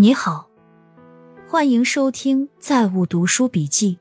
你好，欢迎收听《在物读书笔记》。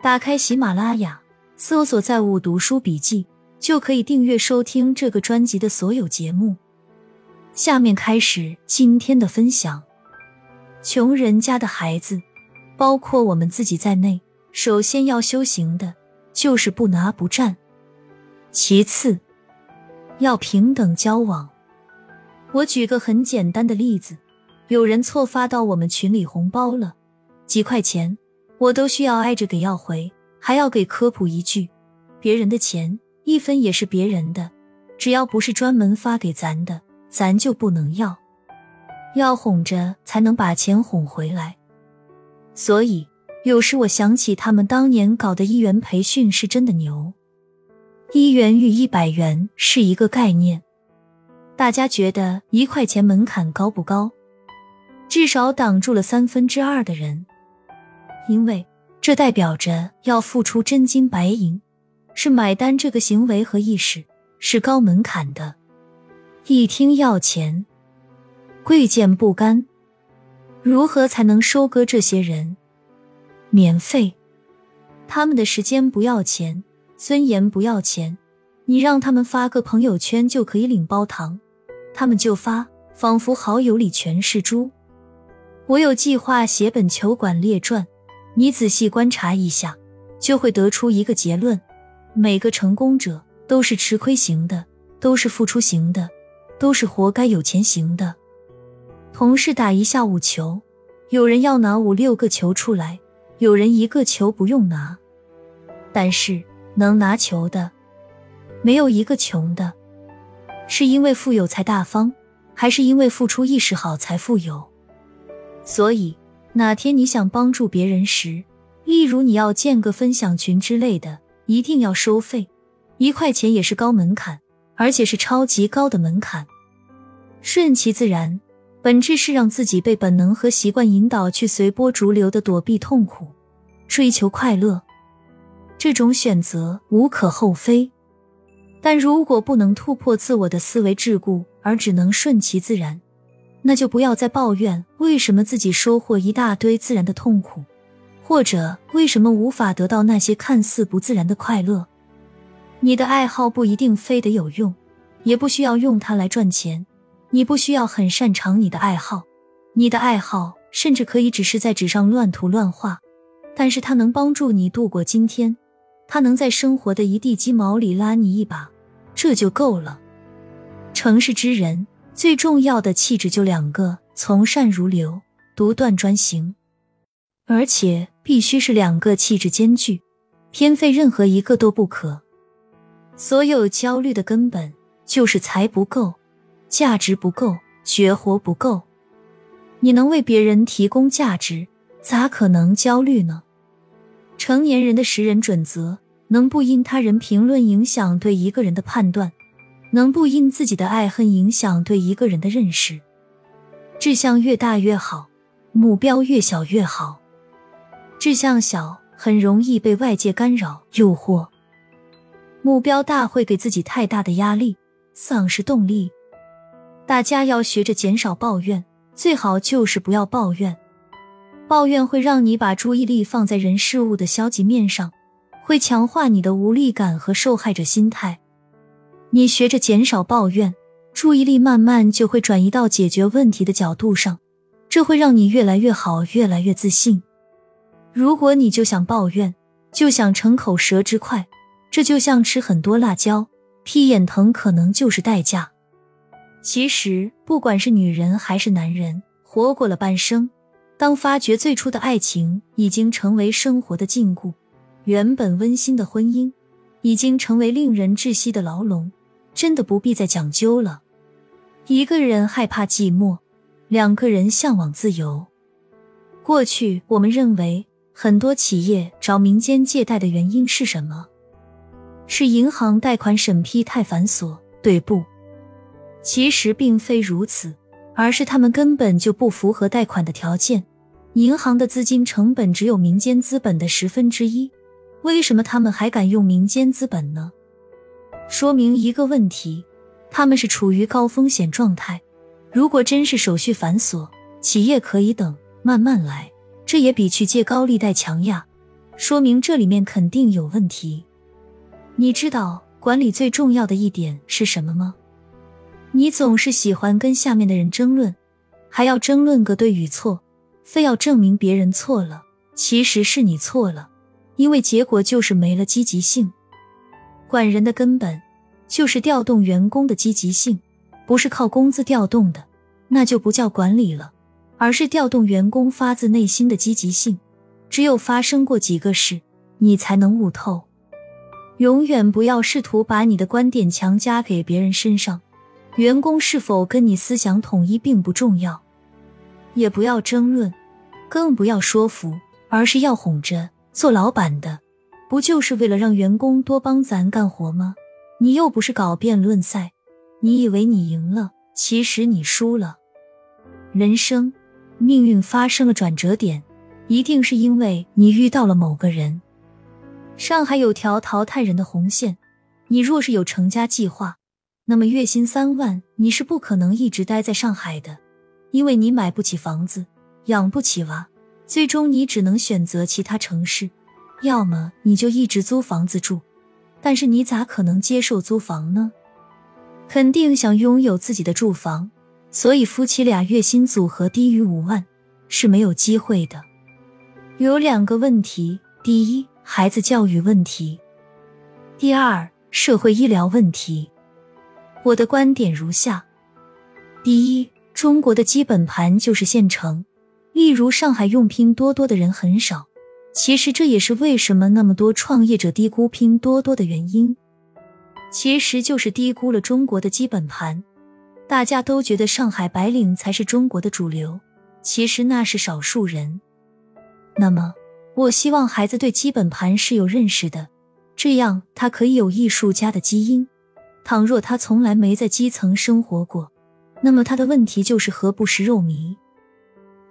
打开喜马拉雅，搜索“在物读书笔记”，就可以订阅收听这个专辑的所有节目。下面开始今天的分享。穷人家的孩子，包括我们自己在内，首先要修行的就是不拿不占，其次要平等交往。我举个很简单的例子。有人错发到我们群里红包了几块钱，我都需要挨着给要回，还要给科普一句：别人的钱一分也是别人的，只要不是专门发给咱的，咱就不能要。要哄着才能把钱哄回来。所以有时我想起他们当年搞的一元培训是真的牛，一元与一百元是一个概念。大家觉得一块钱门槛高不高？至少挡住了三分之二的人，因为这代表着要付出真金白银，是买单这个行为和意识是高门槛的。一听要钱，贵贱不甘。如何才能收割这些人？免费，他们的时间不要钱，尊严不要钱，你让他们发个朋友圈就可以领包糖，他们就发，仿佛好友里全是猪。我有计划写本《球馆列传》，你仔细观察一下，就会得出一个结论：每个成功者都是吃亏型的，都是付出型的，都是活该有钱型的。同事打一下午球，有人要拿五六个球出来，有人一个球不用拿，但是能拿球的没有一个穷的，是因为富有才大方，还是因为付出意识好才富有？所以，哪天你想帮助别人时，例如你要建个分享群之类的，一定要收费，一块钱也是高门槛，而且是超级高的门槛。顺其自然，本质是让自己被本能和习惯引导去随波逐流的躲避痛苦，追求快乐。这种选择无可厚非，但如果不能突破自我的思维桎梏，而只能顺其自然。那就不要再抱怨为什么自己收获一大堆自然的痛苦，或者为什么无法得到那些看似不自然的快乐。你的爱好不一定非得有用，也不需要用它来赚钱。你不需要很擅长你的爱好，你的爱好甚至可以只是在纸上乱涂乱画，但是它能帮助你度过今天，它能在生活的一地鸡毛里拉你一把，这就够了。城市之人。最重要的气质就两个：从善如流，独断专行。而且必须是两个气质兼具，偏废任何一个都不可。所有焦虑的根本就是财不够，价值不够，绝活不够。你能为别人提供价值，咋可能焦虑呢？成年人的识人准则，能不因他人评论影响对一个人的判断。能不因自己的爱恨影响对一个人的认识？志向越大越好，目标越小越好。志向小很容易被外界干扰诱惑，目标大会给自己太大的压力，丧失动力。大家要学着减少抱怨，最好就是不要抱怨。抱怨会让你把注意力放在人事物的消极面上，会强化你的无力感和受害者心态。你学着减少抱怨，注意力慢慢就会转移到解决问题的角度上，这会让你越来越好，越来越自信。如果你就想抱怨，就想逞口舌之快，这就像吃很多辣椒，屁眼疼可能就是代价。其实，不管是女人还是男人，活过了半生，当发觉最初的爱情已经成为生活的禁锢，原本温馨的婚姻已经成为令人窒息的牢笼。真的不必再讲究了。一个人害怕寂寞，两个人向往自由。过去我们认为很多企业找民间借贷的原因是什么？是银行贷款审批太繁琐，对不？其实并非如此，而是他们根本就不符合贷款的条件。银行的资金成本只有民间资本的十分之一，为什么他们还敢用民间资本呢？说明一个问题，他们是处于高风险状态。如果真是手续繁琐，企业可以等，慢慢来，这也比去借高利贷强呀。说明这里面肯定有问题。你知道管理最重要的一点是什么吗？你总是喜欢跟下面的人争论，还要争论个对与错，非要证明别人错了，其实是你错了，因为结果就是没了积极性。管人的根本就是调动员工的积极性，不是靠工资调动的，那就不叫管理了，而是调动员工发自内心的积极性。只有发生过几个事，你才能悟透。永远不要试图把你的观点强加给别人身上。员工是否跟你思想统一并不重要，也不要争论，更不要说服，而是要哄着。做老板的，不就是为了让员工多帮咱干活吗？你又不是搞辩论赛，你以为你赢了，其实你输了。人生命运发生了转折点。一定是因为你遇到了某个人。上海有条淘汰人的红线，你若是有成家计划，那么月薪三万你是不可能一直待在上海的，因为你买不起房子，养不起娃，最终你只能选择其他城市，要么你就一直租房子住。但是你咋可能接受租房呢？肯定想拥有自己的住房，所以夫妻俩月薪组合低于五万是没有机会的。有两个问题：第一，孩子教育问题；第二，社会医疗问题。我的观点如下：第一，中国的基本盘就是县城，例如上海用拼多多的人很少。其实这也是为什么那么多创业者低估拼多多的原因。其实就是低估了中国的基本盘。大家都觉得上海白领才是中国的主流，其实那是少数人。那么，我希望孩子对基本盘是有认识的，这样他可以有艺术家的基因。倘若他从来没在基层生活过，那么他的问题就是何不食肉糜。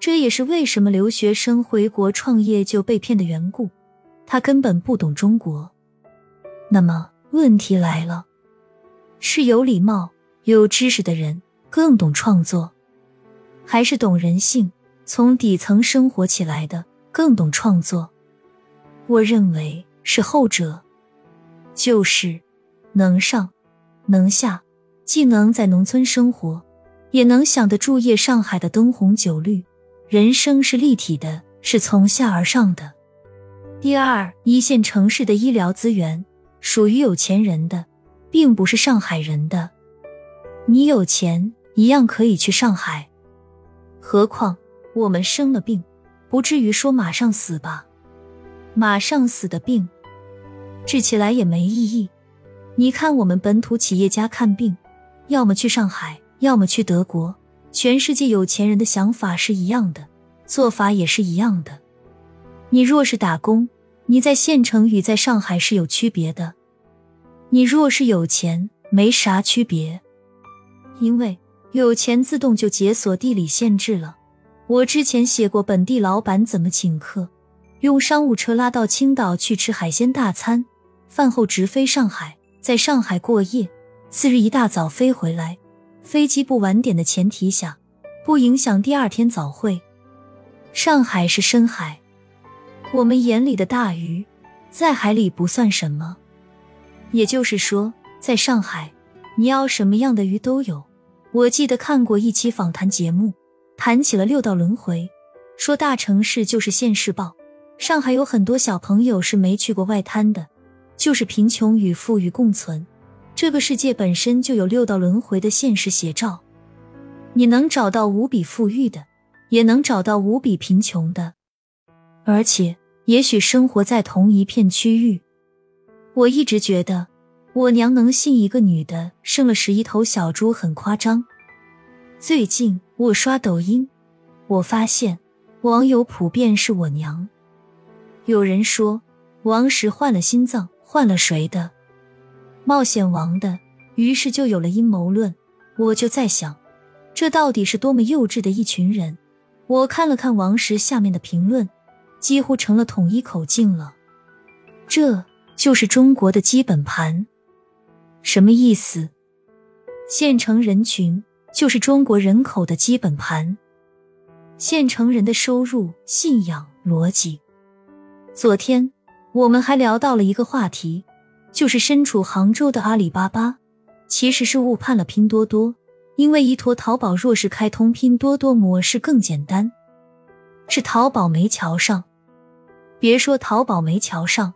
这也是为什么留学生回国创业就被骗的缘故，他根本不懂中国。那么问题来了，是有礼貌、有知识的人更懂创作，还是懂人性、从底层生活起来的？更懂创作，我认为是后者，就是能上能下，既能在农村生活，也能想得住夜上海的灯红酒绿。人生是立体的，是从下而上的。第二，一线城市的医疗资源属于有钱人的，并不是上海人的。你有钱一样可以去上海，何况我们生了病。不至于说马上死吧，马上死的病，治起来也没意义。你看我们本土企业家看病，要么去上海，要么去德国。全世界有钱人的想法是一样的，做法也是一样的。你若是打工，你在县城与在上海是有区别的。你若是有钱，没啥区别，因为有钱自动就解锁地理限制了。我之前写过本地老板怎么请客，用商务车拉到青岛去吃海鲜大餐，饭后直飞上海，在上海过夜，次日一大早飞回来，飞机不晚点的前提下，不影响第二天早会。上海是深海，我们眼里的大鱼，在海里不算什么。也就是说，在上海，你要什么样的鱼都有。我记得看过一期访谈节目。谈起了六道轮回，说大城市就是现世报。上海有很多小朋友是没去过外滩的，就是贫穷与富裕共存。这个世界本身就有六道轮回的现实写照。你能找到无比富裕的，也能找到无比贫穷的，而且也许生活在同一片区域。我一直觉得，我娘能信一个女的生了十一头小猪很夸张。最近我刷抖音，我发现网友普遍是我娘。有人说王石换了心脏，换了谁的？冒险王的。于是就有了阴谋论。我就在想，这到底是多么幼稚的一群人？我看了看王石下面的评论，几乎成了统一口径了。这就是中国的基本盘，什么意思？县城人群。就是中国人口的基本盘，县城人的收入、信仰、逻辑。昨天我们还聊到了一个话题，就是身处杭州的阿里巴巴其实是误判了拼多多，因为依托淘宝若是开通拼多多模式更简单，是淘宝没瞧上。别说淘宝没瞧上，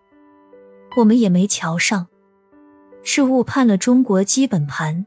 我们也没瞧上，是误判了中国基本盘。